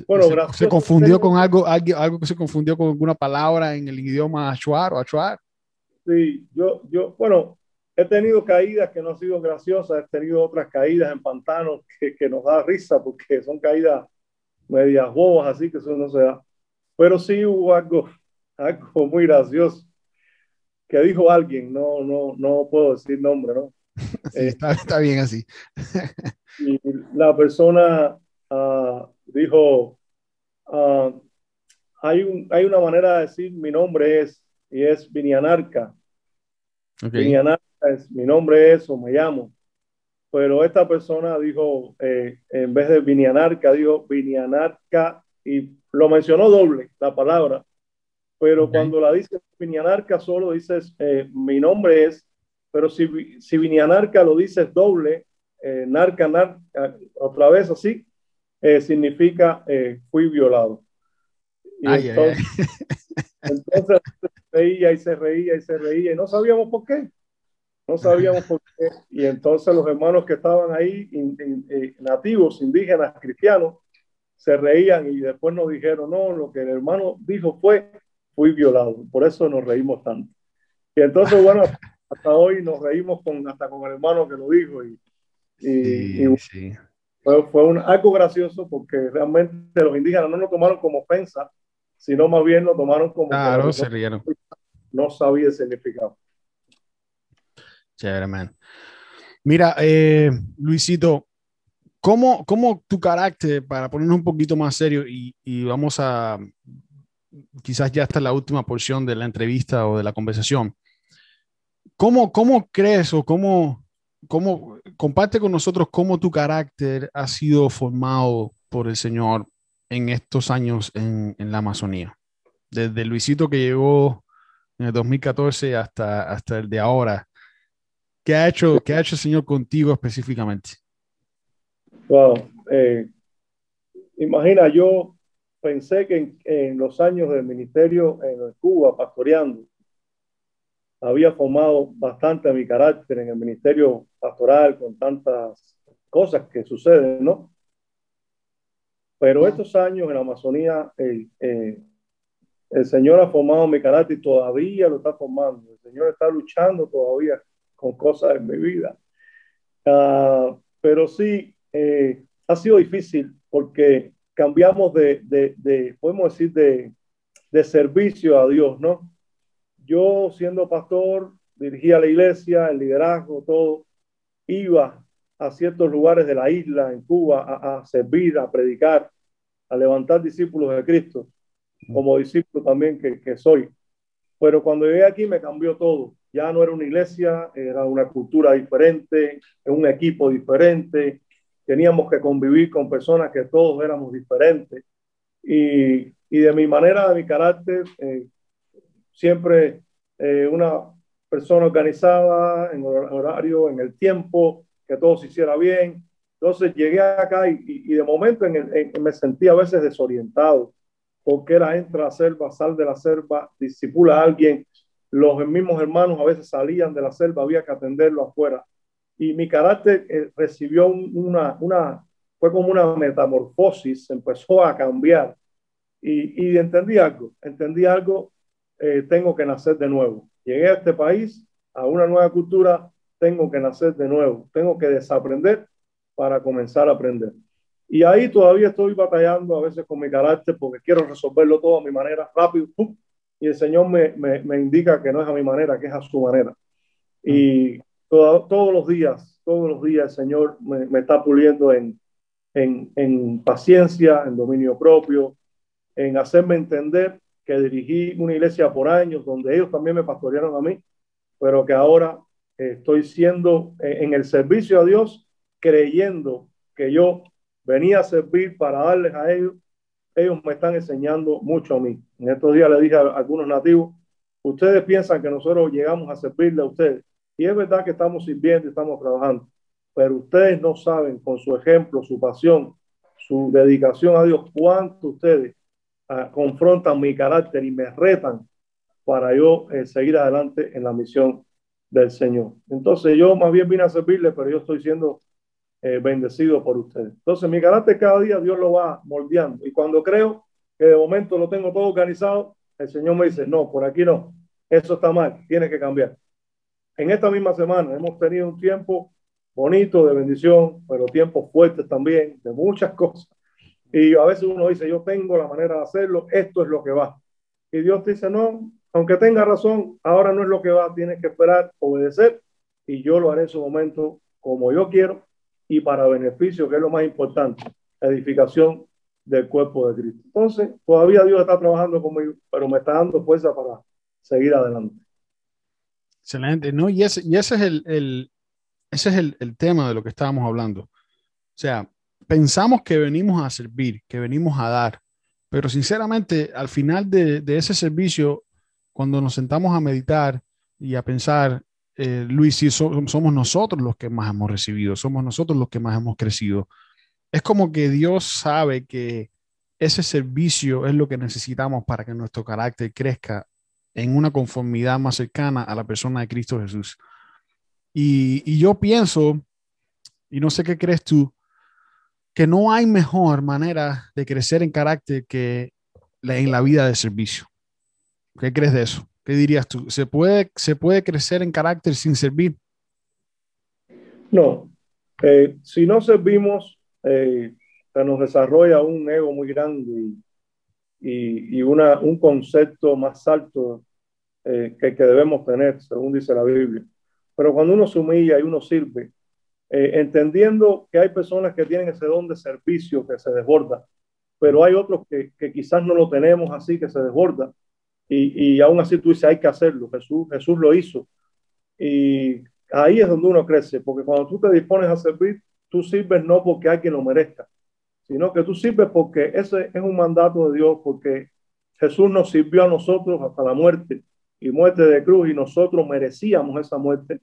bueno, se, confundió con algo, algo, que se confundió con alguna palabra en el idioma achuar o achuar. Sí, yo, yo, bueno, he tenido caídas que no han sido graciosas, he tenido otras caídas en pantanos que, que nos da risa porque son caídas medias bobas, así que eso no se da. Pero sí hubo algo, algo muy gracioso que dijo alguien, no, no, no puedo decir nombre, ¿no? Sí, está, está, bien así. y la persona uh, dijo, uh, hay, un, hay una manera de decir mi nombre es, y es Vinianarca. Okay. Vinianarca es, mi nombre es o me llamo. Pero esta persona dijo, eh, en vez de Vinianarca, dijo Vinianarca y lo mencionó doble la palabra pero okay. cuando la dices Vinianarca solo dices eh, mi nombre es, pero si, si Vinianarca lo dices doble, eh, narca, narca, otra vez así, eh, significa eh, fui violado. Y ay, entonces, ay, ay. entonces se reía y se reía y se reía y no sabíamos por qué. No sabíamos por qué. Y entonces los hermanos que estaban ahí, in, in, in, nativos, indígenas, cristianos, se reían y después nos dijeron, no, lo que el hermano dijo fue fui violado. Por eso nos reímos tanto. Y entonces, bueno, hasta hoy nos reímos con, hasta con el hermano que lo dijo. Y, y, sí, y sí. fue, fue un, algo gracioso porque realmente los indígenas no lo tomaron como ofensa, sino más bien lo tomaron como... Claro, se rieron. No sabía el significado. Chévere, man. Mira, eh, Luisito, ¿cómo, ¿cómo tu carácter, para ponernos un poquito más serio y, y vamos a, quizás ya está la última porción de la entrevista o de la conversación. ¿Cómo, cómo crees o cómo, cómo comparte con nosotros cómo tu carácter ha sido formado por el Señor en estos años en, en la Amazonía? Desde Luisito que llegó en el 2014 hasta, hasta el de ahora. ¿Qué ha hecho, qué ha hecho el Señor contigo específicamente? Wow. Eh, imagina, yo pensé que en, en, los años del ministerio en Cuba, pastoreando, había formado bastante mi carácter en el ministerio pastoral con tantas cosas que suceden, ¿no? Pero estos años en la Amazonía, el, eh, el Señor ha formado mi carácter y todavía lo está formando. El Señor está luchando todavía con cosas en mi vida. Uh, pero sí, eh, ha sido difícil porque cambiamos de, de, de podemos decir, de, de, servicio a Dios, ¿no? Yo siendo pastor, dirigía la iglesia, el liderazgo, todo, iba a ciertos lugares de la isla, en Cuba, a, a servir, a predicar, a levantar discípulos de Cristo, como discípulo también que, que soy. Pero cuando llegué aquí me cambió todo. Ya no era una iglesia, era una cultura diferente, un equipo diferente, teníamos que convivir con personas que todos éramos diferentes. Y, y de mi manera, de mi carácter, eh, siempre eh, una persona organizada en horario, en el tiempo, que todo se hiciera bien. Entonces llegué acá y, de momento en me sentía a veces desorientado, porque era entra a la selva, sal de la selva, disipula a alguien. Los mismos hermanos a veces salían de la selva, había que atenderlo afuera. Y mi carácter eh, recibió una, una, fue como una metamorfosis, empezó a cambiar. Y, y entendí algo, entendí algo, eh, tengo que nacer de nuevo. Llegué a este país, a una nueva cultura, tengo que nacer de nuevo, tengo que desaprender para comenzar a aprender. Y ahí todavía estoy batallando a veces con mi carácter porque quiero resolverlo todo a mi manera, rápido, y el Señor me, me, me, indica que no es a mi manera, que es a su manera. Y todos los días, todos los días el Señor me, me está puliendo en, en, en, paciencia, en dominio propio, en hacerme entender que dirigí una iglesia por años donde ellos también me pastorearon a mí, pero que ahora estoy siendo eh, en el servicio a Dios, creyendo que yo venía a servir para darles a ellos. Ellos me están enseñando mucho a mí. En estos días le dije a algunos nativos, ustedes piensan que nosotros llegamos a servirle a ustedes. Y es verdad que estamos sirviendo y estamos trabajando, pero ustedes no saben con su ejemplo, su pasión, su dedicación a Dios, cuánto ustedes uh, confrontan mi carácter y me retan para yo eh, seguir adelante en la misión del Señor. Entonces yo más bien vine a servirle, pero yo estoy siendo eh, bendecido por ustedes. Entonces, mi carácter cada día Dios lo va moldeando. Y cuando creo que de momento lo tengo todo organizado, el Señor me dice, no, por aquí no, eso está mal, tiene que cambiar. En esta misma semana hemos tenido un tiempo bonito de bendición, pero tiempos fuertes también, de muchas cosas. Y a veces uno dice, yo tengo la manera de hacerlo, esto es lo que va. Y Dios dice, no, aunque tenga razón, ahora no es lo que va, tienes que esperar, obedecer, y yo lo haré en su momento como yo quiero y para beneficio, que es lo más importante, edificación del cuerpo de Cristo. Entonces, todavía Dios está trabajando conmigo, pero me está dando fuerza para seguir adelante. Excelente, ¿no? Y ese, y ese es, el, el ese es el, el, tema de lo que estábamos hablando. O sea, pensamos que venimos a servir, que venimos a dar, pero sinceramente, al final de, ese servicio, cuando nos sentamos a meditar y a pensar eh, Luis, si somos nosotros los que más hemos recibido, somos nosotros los que más hemos crecido. Es como que Dios sabe que ese servicio es lo que necesitamos para que nuestro carácter crezca en una conformidad más cercana a la persona de Cristo Jesús. Y, yo pienso, y no sé qué crees tú, que no hay mejor manera de crecer en carácter que en la vida de servicio. ¿Qué crees de eso? ¿Qué dirías tú? ¿Se puede, ¿Se puede crecer en carácter sin servir? No. Eh, si no servimos, eh, se nos desarrolla un ego muy grande y, y, una, un concepto más alto eh, que, que debemos tener, según dice la Biblia. Pero cuando uno se humilla y uno sirve, entendiendo que hay personas que tienen ese don de servicio que se desborda, pero hay otros que, que quizás no lo tenemos así, que se desborda y, y aún así tú dices, hay que hacerlo. Jesús, Jesús lo hizo. Y ahí es donde uno crece, porque cuando tú te dispones a servir, tú sirves no porque alguien lo merezca, sino que tú sirves porque ese es un mandato de Dios, porque Jesús nos sirvió a nosotros hasta la muerte y muerte de cruz y nosotros merecíamos esa muerte.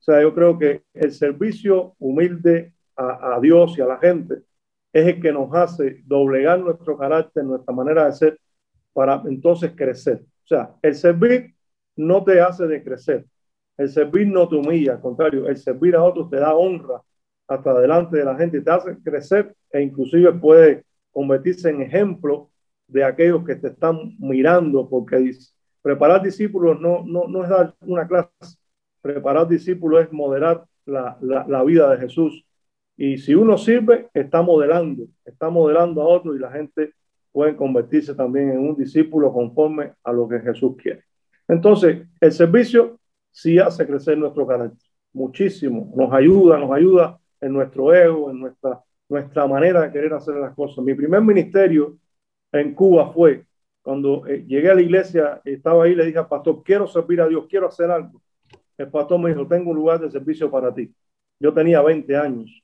O sea, yo creo que el servicio humilde a, a Dios y a la gente es el que nos hace doblegar nuestro carácter, nuestra manera de ser para entonces crecer. O sea, el servir no te hace de crecer. El servir no te humilla, al contrario, el servir a otros te da honra hasta delante de la gente te hace crecer e inclusive puede convertirse en ejemplo de aquellos que te están mirando, porque preparar discípulos no, no, no es dar una clase, preparar discípulos es moderar la, la, vida de Jesús. Y si uno sirve, está modelando, está modelando a otros y la gente pueden convertirse también en un discípulo conforme a lo que Jesús quiere. Entonces, el servicio sí hace crecer nuestro carácter muchísimo, nos ayuda, nos ayuda en nuestro ego, en nuestra, nuestra manera de querer hacer las cosas. Mi primer ministerio en Cuba fue cuando eh, llegué a la iglesia, estaba ahí, le dije al pastor, quiero servir a Dios, quiero hacer algo. El pastor me dijo, tengo un lugar de servicio para ti. Yo tenía 20 años.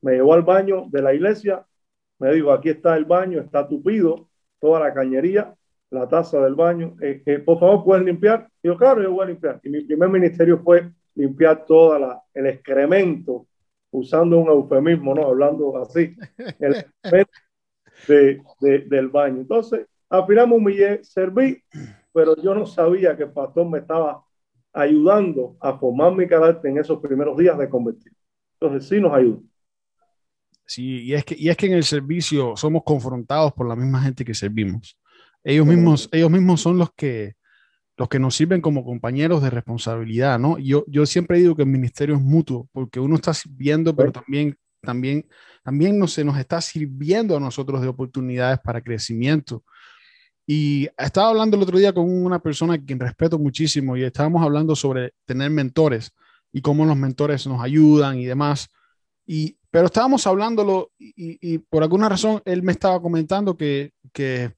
Me llevó al baño de la iglesia me dijo, aquí está el baño, está tupido, toda la cañería, la taza del baño, eh, eh, por favor, ¿puedes limpiar? Y yo, claro, yo voy a limpiar. Y mi primer ministerio fue limpiar todo el excremento usando un eufemismo, ¿no? Hablando así, el de, de, del baño. Entonces, al final me serví, pero yo no sabía que el pastor me estaba ayudando a formar mi carácter en esos primeros días de convertir. Entonces, sí nos ayuda. Sí, y es que, y es que en el servicio somos confrontados por la misma gente que servimos. Ellos mismos, ellos mismos son los que, los que nos sirven como compañeros de responsabilidad, ¿no? Yo, yo siempre digo que el ministerio es mutuo, porque uno está sirviendo, pero también, también, también no se nos está sirviendo a nosotros de oportunidades para crecimiento. Y estaba hablando el otro día con una persona a quien respeto muchísimo y estábamos hablando sobre tener mentores y cómo los mentores nos ayudan y demás. Y, pero estábamos hablándolo y, y por alguna razón él me estaba comentando que, que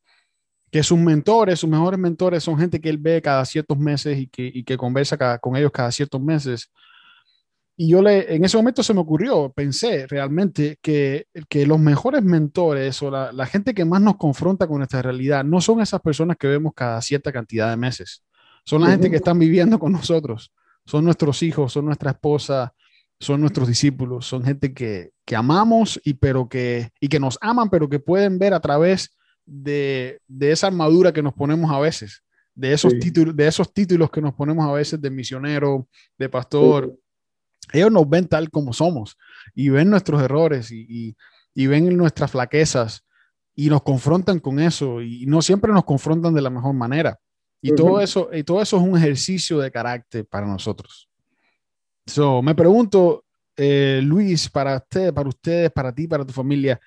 que sus mentores, sus mejores mentores son gente que él ve cada ciertos meses y que, y que conversa cada, con ellos cada ciertos meses. Y yo le, en ese momento se me ocurrió, pensé realmente que, que los mejores mentores o la, la, gente que más nos confronta con nuestra realidad no son esas personas que vemos cada cierta cantidad de meses, son la gente que están viviendo con nosotros, son nuestros hijos, son nuestra esposa, son nuestros discípulos, son gente que, que amamos y, pero que, y que nos aman, pero que pueden ver a través de, esa armadura que nos ponemos a veces, de esos, títulos, de esos títulos que nos ponemos a veces de misionero, de pastor. Ellos nos ven tal como somos y ven nuestros errores y, ven nuestras flaquezas y nos confrontan con eso y no siempre nos confrontan de la mejor manera. Y, todo, eso, y todo eso es un ejercicio de carácter para nosotros. So, me pregunto, eh, Luis, para usted, para ustedes, para ti, para tu familia,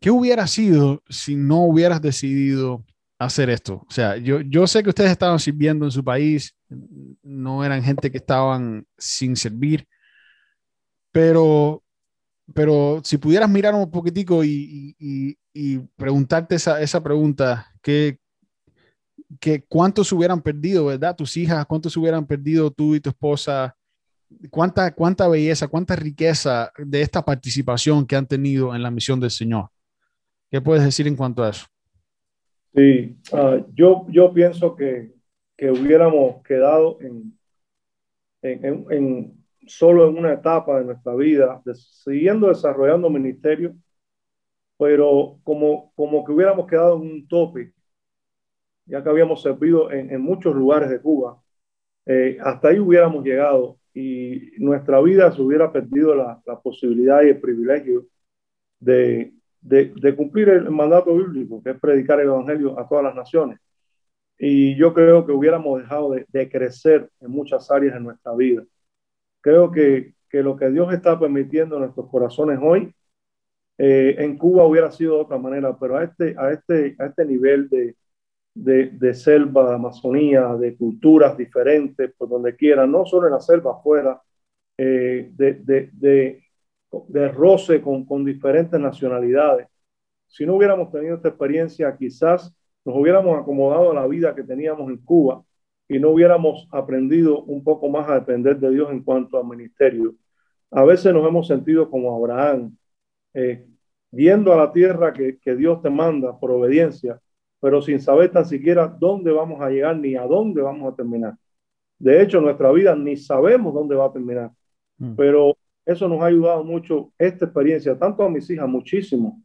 ¿qué hubiera sido si no hubieras decidido hacer esto? O sea, yo, yo sé que ustedes estaban sirviendo en su país, no eran gente que estaban sin servir, pero, pero si pudieras mirar un poquitico y, y, y preguntarte esa, esa pregunta, ¿qué, qué, ¿cuántos hubieran perdido, verdad? Tus hijas, ¿cuántos hubieran perdido tú y tu esposa? ¿Cuánta, cuánta belleza, cuánta riqueza de esta participación que han tenido en la misión del Señor? ¿Qué puedes decir en cuanto a eso? Sí, uh, yo, yo pienso que, que hubiéramos quedado en, en, en, solo en una etapa de nuestra vida, de, siguiendo desarrollando ministerio, pero como, como que hubiéramos quedado en un tope, ya que habíamos servido en, en muchos lugares de Cuba, eh, hasta ahí hubiéramos llegado y nuestra vida se hubiera perdido la, la posibilidad y el privilegio de, de, cumplir el mandato bíblico, que es predicar el Evangelio a todas las naciones. Y yo creo que hubiéramos dejado de, crecer en muchas áreas de nuestra vida. Creo que, que, lo que Dios está permitiendo en nuestros corazones hoy, eh, en Cuba hubiera sido de otra manera, pero a este, a este, a este nivel de, de, selva, de Amazonía, de culturas diferentes, por donde quiera, no solo en la selva, afuera, eh, de, de, de roce con, con diferentes nacionalidades. Si no hubiéramos tenido esta experiencia, quizás nos hubiéramos acomodado a la vida que teníamos en Cuba y no hubiéramos aprendido un poco más a depender de Dios en cuanto al ministerio. A veces nos hemos sentido como Abraham, eh, yendo a la tierra que, que, Dios te manda por obediencia, pero sin saber tan siquiera dónde vamos a llegar ni a dónde vamos a terminar. De hecho, nuestra vida ni sabemos dónde va a terminar, mm. pero eso nos ha ayudado mucho, esta experiencia, tanto a mis hijas, muchísimo,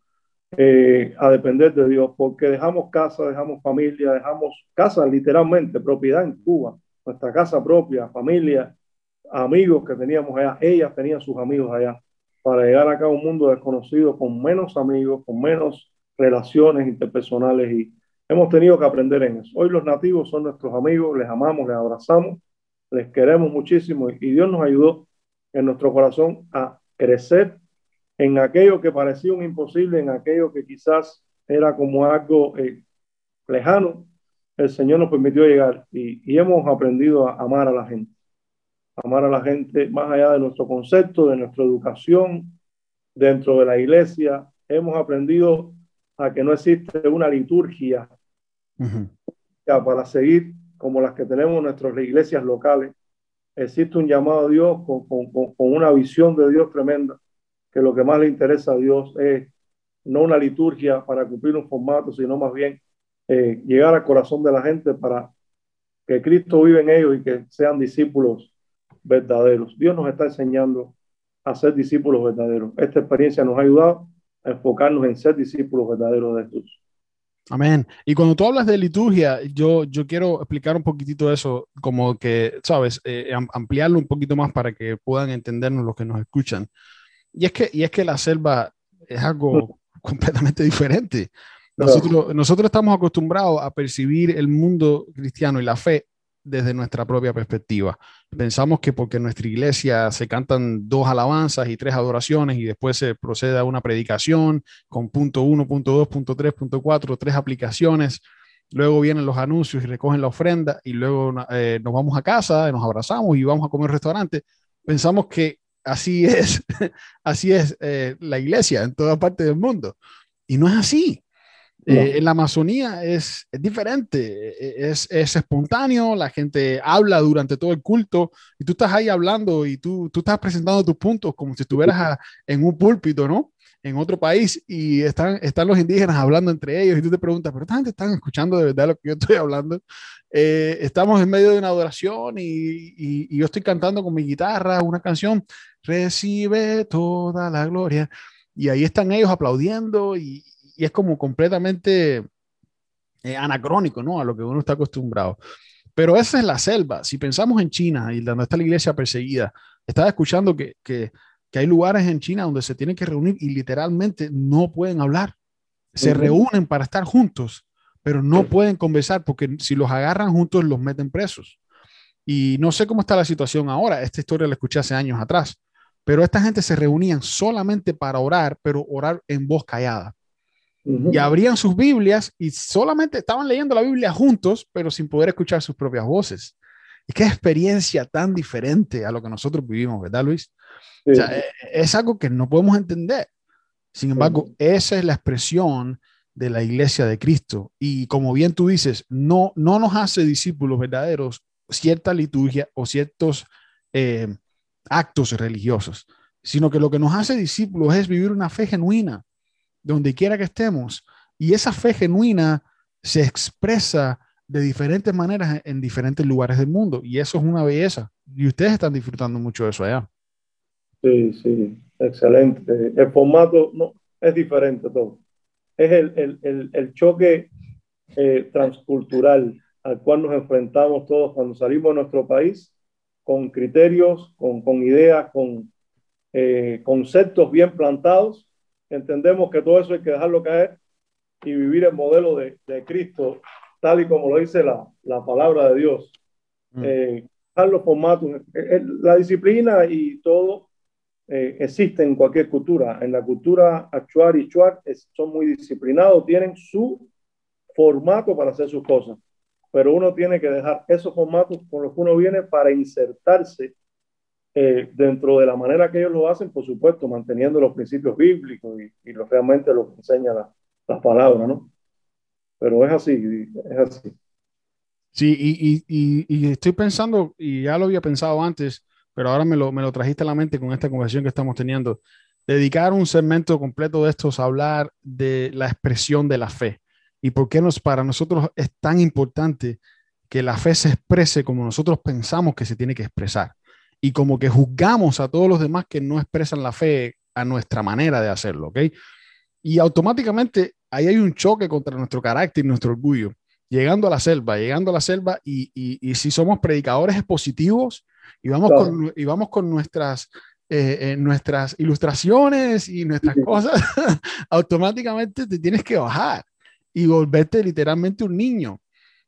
eh, a depender de Dios, porque dejamos casa, dejamos familia, dejamos casa literalmente, propiedad en Cuba, nuestra casa propia, familia, amigos que teníamos allá, ellas tenían sus amigos allá, para llegar acá a un mundo desconocido con menos amigos, con menos relaciones interpersonales y hemos tenido que aprender en eso. Hoy los nativos son nuestros amigos, les amamos, les abrazamos, les queremos muchísimo y Dios nos ayudó en nuestro corazón a crecer en aquello que parecía un imposible, en aquello que quizás era como algo eh, lejano, el Señor nos permitió llegar y, y, hemos aprendido a amar a la gente. Amar a la gente más allá de nuestro concepto, de nuestra educación, dentro de la iglesia. Hemos aprendido a que no existe una liturgia para seguir como las que tenemos en nuestras iglesias locales, existe un llamado a Dios con, con, con, una visión de Dios tremenda, que lo que más le interesa a Dios es no una liturgia para cumplir un formato, sino más bien eh, llegar al corazón de la gente para que Cristo vive en ellos y que sean discípulos verdaderos. Dios nos está enseñando a ser discípulos verdaderos. Esta experiencia nos ha ayudado a enfocarnos en ser discípulos verdaderos de Jesús. Amén. Y cuando tú hablas de liturgia, yo, yo quiero explicar un poquitito eso, como que, sabes, eh, ampliarlo un poquito más para que puedan entendernos los que nos escuchan. Y es que, y es que la selva es algo completamente diferente. Nosotros, nosotros estamos acostumbrados a percibir el mundo cristiano y la fe desde nuestra propia perspectiva. Pensamos que porque en nuestra iglesia se cantan dos alabanzas y tres adoraciones y después se procede a una predicación con punto uno, punto dos, punto tres, punto cuatro, tres aplicaciones. Luego vienen los anuncios y recogen la ofrenda y luego eh, nos vamos a casa, nos abrazamos y vamos a comer restaurante. Pensamos que así es, así es eh, la iglesia en toda parte del mundo. Y no es así. Eh, en la Amazonía es, es diferente, e, es, es, espontáneo, la gente habla durante todo el culto y tú estás ahí hablando y tú, tú estás presentando tus puntos como si estuvieras en un púlpito, ¿no? En otro país y están, están los indígenas hablando entre ellos y tú te preguntas, pero esta gente están escuchando de verdad lo que yo estoy hablando. Eh, estamos en medio de una adoración y, y, y yo estoy cantando con mi guitarra una canción, recibe toda la gloria. Y ahí están ellos aplaudiendo y, y es como completamente eh, anacrónico, ¿no? A lo que uno está acostumbrado. Pero esa es la selva. Si pensamos en China y donde está la iglesia perseguida, estaba escuchando que, que, que, hay lugares en China donde se tienen que reunir y literalmente no pueden hablar. Se reúnen para estar juntos, pero no pueden conversar porque si los agarran juntos los meten presos. Y no sé cómo está la situación ahora. Esta historia la escuché hace años atrás. Pero esta gente se reunían solamente para orar, pero orar en voz callada y abrían sus Biblias y solamente estaban leyendo la Biblia juntos, pero sin poder escuchar sus propias voces. Y qué experiencia tan diferente a lo que nosotros vivimos, ¿verdad, Luis? O sea, e, es algo que no podemos entender. Sin embargo, esa es la expresión de la iglesia de Cristo. Y como bien tú dices, no, no nos hace discípulos verdaderos cierta liturgia o ciertos eh, actos religiosos, sino que lo que nos hace discípulos es vivir una fe genuina, donde quiera que estemos. Y esa fe genuina se expresa de diferentes maneras en diferentes lugares del mundo. Y eso es una belleza. Y ustedes están disfrutando mucho de eso allá. Sí, sí, excelente. El formato no, es diferente todo. Es el, el, el, el choque eh, transcultural al cual nos enfrentamos todos cuando salimos de nuestro país con criterios, con, con ideas, con eh, conceptos bien plantados entendemos que todo eso hay que dejarlo caer y vivir el modelo de, de Cristo, tal y como lo dice la, la palabra de Dios. Mm. Eh, los formatos, eh, eh, la disciplina y todo eh, existe en cualquier cultura. En la cultura actuar y chuar son muy disciplinados, tienen su formato para hacer sus cosas, pero uno tiene que dejar esos formatos con los que uno viene para insertarse eh, dentro de la manera que ellos lo hacen, por supuesto, manteniendo los principios bíblicos y, lo, realmente lo que enseña la, las palabras, ¿no? Pero es así, es así. Sí, y, y, y, estoy pensando, y ya lo había pensado antes, pero ahora me lo, me lo trajiste a la mente con esta conversación que estamos teniendo, dedicar un segmento completo de estos a hablar de la expresión de la fe y por qué nos, para nosotros es tan importante que la fe se exprese como nosotros pensamos que se tiene que expresar y como que juzgamos a todos los demás que no expresan la fe a nuestra manera de hacerlo, ¿ok? Y automáticamente ahí hay un choque contra nuestro carácter y nuestro orgullo. Llegando a la selva, llegando a la selva y, y, si somos predicadores expositivos y vamos, con, y vamos con nuestras, eh, eh, nuestras ilustraciones y nuestras cosas, automáticamente te tienes que bajar y volverte literalmente un niño.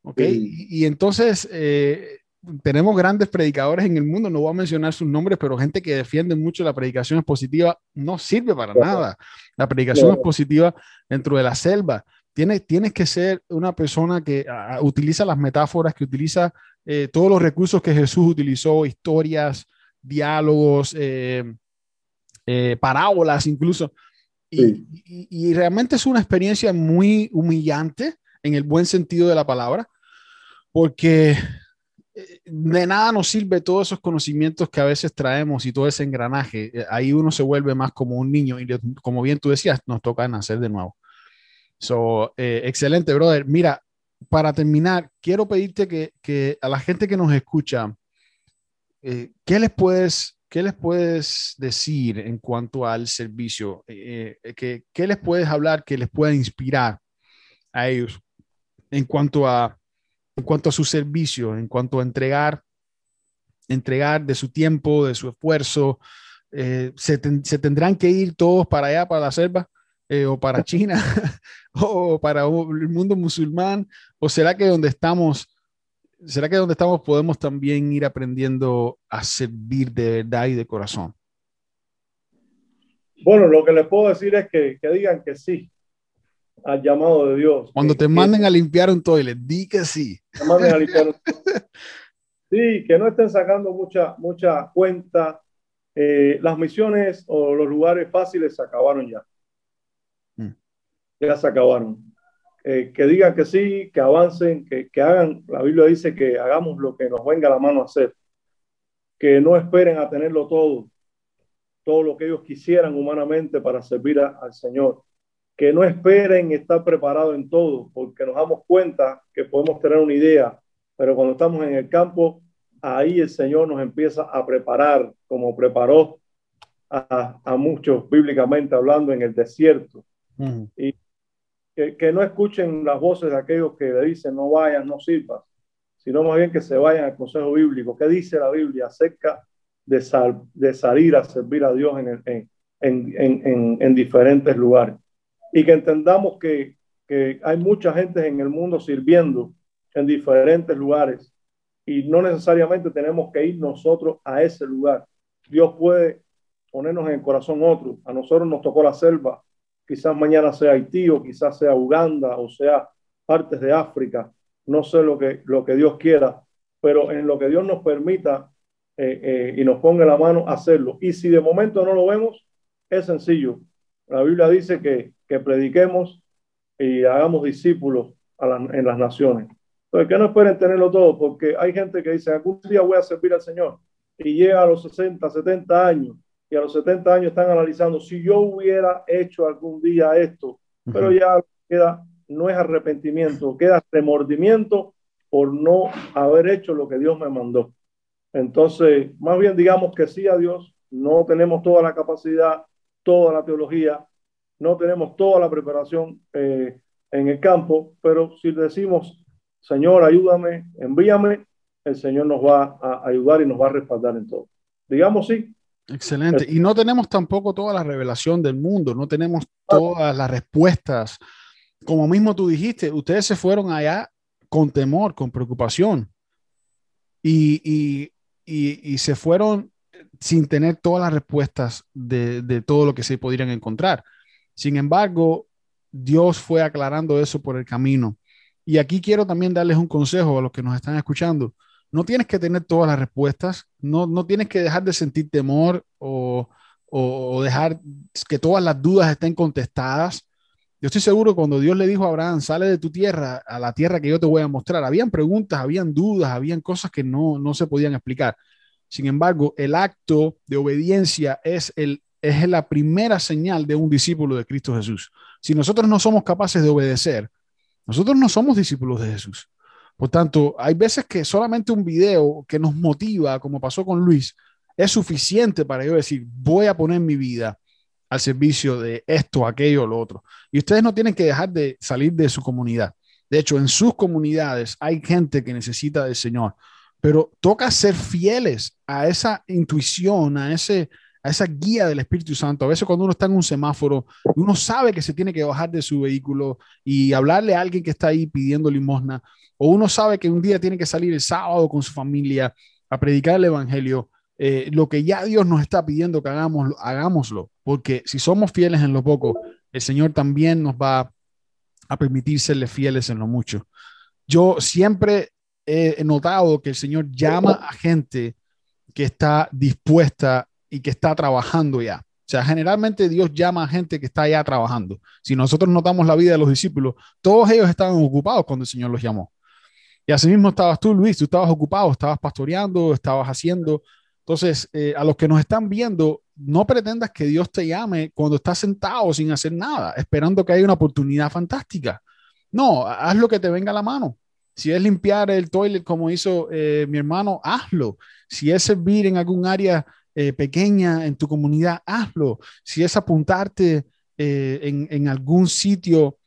¿ok? Y, y, entonces eh, tenemos grandes predicadores en el mundo, no voy a mencionar sus nombres, pero gente que defiende mucho la predicación expositiva no sirve para nada. La predicación expositiva dentro de la selva. Tienes, tienes que ser una persona que uh, utiliza las metáforas, que utiliza eh, todos los recursos que Jesús utilizó, historias, diálogos, eh, eh, parábolas incluso. Y, y, y realmente es una experiencia muy humillante en el buen sentido de la palabra, porque de nada nos sirve todos esos conocimientos que a veces traemos y todo ese engranaje. Eh, ahí uno se vuelve más como un niño y como bien tú decías, nos toca nacer de nuevo. So, eh, excelente, brother. Mira, para terminar, quiero pedirte que, que, a la gente que nos escucha, eh, ¿qué les puedes ¿qué les puedes decir en cuanto al servicio? Eh, eh, ¿qué, ¿Qué les puedes hablar que les pueda inspirar a ellos en cuanto a, en cuanto a su servicio, en cuanto a entregar, entregar de su tiempo, de su esfuerzo? Eh, se, tendrán que ir todos para allá, para la selva, o para China, o para el mundo musulmán, o será que donde estamos ¿será que donde estamos podemos también ir aprendiendo a servir de verdad y de corazón? Bueno, lo que les puedo decir es que, que digan que sí al llamado de Dios. Cuando te manden a limpiar un toilet, di que sí. manden a limpiar un Sí, que no estén sacando mucha, mucha cuenta. Eh, las misiones o los lugares fáciles se acabaron ya. Mm. Ya se acabaron. Eh, que digan que sí, que avancen, que, que, hagan, la Biblia dice que hagamos lo que nos venga a la mano a hacer, que no esperen a tenerlo todo, todo lo que ellos quisieran humanamente para servir al Señor, que no esperen estar preparados en todo, porque nos damos cuenta que podemos tener una idea, pero cuando estamos en el campo, ahí el Señor nos empieza a preparar, como preparó a, a muchos bíblicamente hablando en el desierto. Y que, no escuchen las voces de aquellos que le dicen no vayan, no sirvas, sino más bien que se vayan al consejo bíblico. ¿Qué dice la Biblia acerca de, de salir a servir a Dios en, en, en, diferentes lugares? Y que entendamos que, que hay mucha gente en el mundo sirviendo en diferentes lugares y no necesariamente tenemos que ir nosotros a ese lugar. Dios puede ponernos en el corazón otro. A nosotros nos tocó la selva, quizás mañana sea Haití o quizás sea Uganda o sea partes de África, no sé lo que, lo que Dios quiera, pero en lo que Dios nos permita eh, eh, y nos ponga la mano, hacerlo. Y si de momento no lo vemos, es sencillo. La Biblia dice que, que prediquemos y hagamos discípulos en las naciones. Entonces, que no esperen tenerlo todo, porque hay gente que dice, algún día voy a servir al Señor y llega a los 60, 70 años y a los 70 años están analizando si yo hubiera hecho algún día esto, pero ya queda, no es arrepentimiento, queda remordimiento por no haber hecho lo que Dios me mandó. Entonces, más bien digamos que sí a Dios, no tenemos toda la capacidad, toda la teología, no tenemos toda la preparación eh, en el campo, pero si decimos, Señor, ayúdame, envíame, el Señor nos va a ayudar y nos va a respaldar en todo. Digamos sí, Excelente. Y no tenemos tampoco toda la revelación del mundo, no tenemos todas las respuestas. Como mismo tú dijiste, ustedes se fueron allá con temor, con preocupación. Y, se fueron sin tener todas las respuestas de, todo lo que se podrían encontrar. Sin embargo, Dios fue aclarando eso por el camino. Y aquí quiero también darles un consejo a los que nos están escuchando no tienes que tener todas las respuestas, no, no tienes que dejar de sentir temor o, o, dejar que todas las dudas estén contestadas. Yo estoy seguro cuando Dios le dijo a Abraham, sale de tu tierra a la tierra que yo te voy a mostrar, habían preguntas, habían dudas, habían cosas que no, no se podían explicar. Sin embargo, el acto de obediencia es, el, es la primera señal de un discípulo de Cristo Jesús. Si nosotros no somos capaces de obedecer, nosotros no somos discípulos de Jesús. Por tanto, hay veces que solamente un video que nos motiva, como pasó con Luis, es suficiente para yo decir, voy a poner mi vida al servicio de esto, aquello, lo otro. Y ustedes no tienen que dejar de salir de su comunidad. De hecho, en sus comunidades hay gente que necesita del Señor, pero toca ser fieles a esa intuición, a ese, a esa guía del Espíritu Santo. A veces cuando uno está en un semáforo, uno sabe que se tiene que bajar de su vehículo y hablarle a alguien que está ahí pidiendo limosna, o uno sabe que un día tiene que salir el sábado con su familia a predicar el Evangelio. Eh, lo que ya Dios nos está pidiendo que hagamos, hagámoslo, porque si somos fieles en lo poco, el Señor también nos va a permitir serle fieles en lo mucho. Yo siempre he notado que el Señor llama a gente que está dispuesta y que está trabajando ya. O sea, generalmente Dios llama a gente que está ya trabajando. Si nosotros notamos la vida de los discípulos, todos ellos estaban ocupados cuando el Señor los llamó. Y así mismo estabas tú, Luis, tú estabas ocupado, estabas pastoreando, estabas haciendo. Entonces, eh, a los que nos están viendo, no pretendas que Dios te llame cuando estás sentado sin hacer nada, esperando que haya una oportunidad fantástica. No, haz lo que te venga a la mano. Si es limpiar el toilet como hizo eh, mi hermano, hazlo. Si es servir en algún área eh, pequeña en tu comunidad, hazlo. Si es apuntarte eh, en, en, algún sitio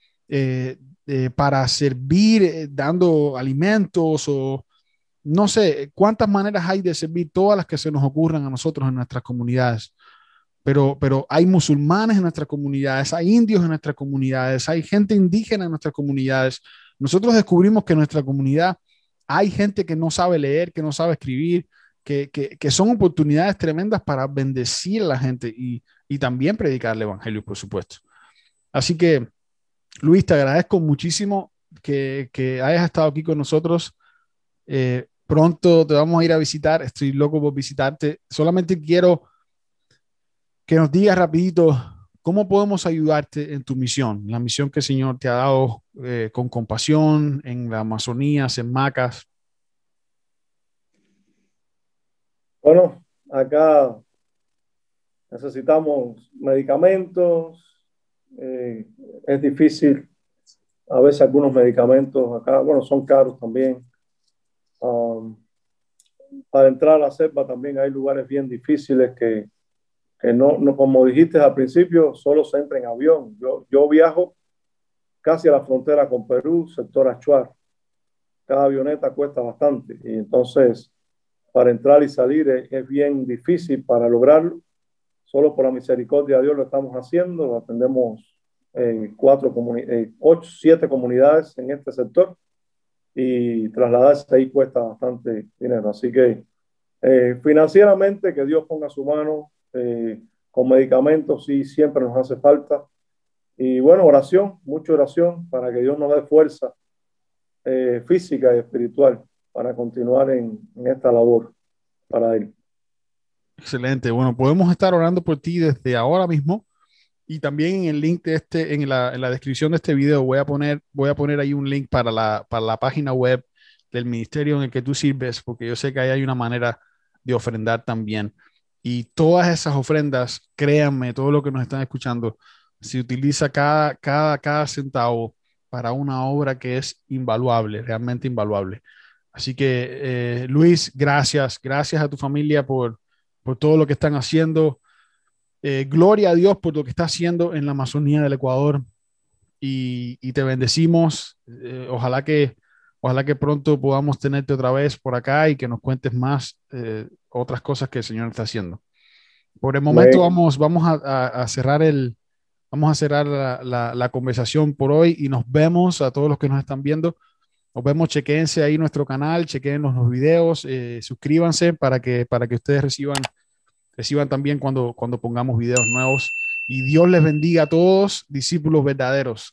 para servir dando alimentos o no sé cuántas maneras hay de servir, todas las que se nos ocurran a nosotros en nuestras comunidades. Pero, pero hay musulmanes en nuestras comunidades, hay indios en nuestras comunidades, hay gente indígena en nuestras comunidades. Nosotros descubrimos que en nuestra comunidad hay gente que no sabe leer, que no sabe escribir, que, que, son oportunidades tremendas para bendecir a la gente y, y también predicar el Evangelio, por supuesto. Así que, Luis, te agradezco muchísimo que, que hayas estado aquí con nosotros. Eh, pronto te vamos a ir a visitar, estoy loco por visitarte. Solamente quiero que nos digas rapidito cómo podemos ayudarte en tu misión, la misión que el Señor te ha dado eh, con compasión en la Amazonía, en Macas. Bueno, acá necesitamos medicamentos, eh, es difícil, a veces algunos medicamentos acá, bueno, son caros también. Um, para entrar a la selva también hay lugares bien difíciles que, que no, no, como dijiste al principio, solo se entra en avión. Yo, yo viajo casi a la frontera con Perú, sector Achuar. Cada avioneta cuesta bastante y entonces para entrar y salir es, bien difícil para lograrlo. Solo por la misericordia de Dios lo estamos haciendo. Atendemos eh, cuatro eh, ocho, siete comunidades en este sector y trasladarse ahí cuesta bastante dinero. Así que eh, financieramente que Dios ponga su mano eh, con medicamentos sí siempre nos hace falta. Y bueno, oración, mucha oración para que Dios nos dé fuerza eh, física y espiritual para continuar en, esta labor para Él. Excelente. Bueno, podemos estar orando por ti desde ahora mismo y también en el link de este, en la, en la descripción de este video voy a poner, voy a poner ahí un link para la, para la página web del ministerio en el que tú sirves, porque yo sé que ahí hay una manera de ofrendar también. Y todas esas ofrendas, créanme, todo lo que nos están escuchando, se utiliza cada, cada, cada centavo para una obra que es invaluable, realmente invaluable. Así que, eh, Luis, gracias, gracias a tu familia por, por todo lo que están haciendo. Eh, gloria a Dios por lo que está haciendo en la Amazonía del Ecuador y, y te bendecimos. Eh, ojalá que ojalá que pronto podamos tenerte otra vez por acá y que nos cuentes más eh, otras cosas que el Señor está haciendo. Por el momento bueno. vamos, vamos a, a, cerrar el, vamos a cerrar la, la, la, conversación por hoy y nos vemos a todos los que nos están viendo. Nos vemos, chequense ahí nuestro canal, chequen los, los videos, eh, suscríbanse para que, para que ustedes reciban, reciban también cuando, cuando pongamos videos nuevos. Y Dios les bendiga a todos, discípulos verdaderos.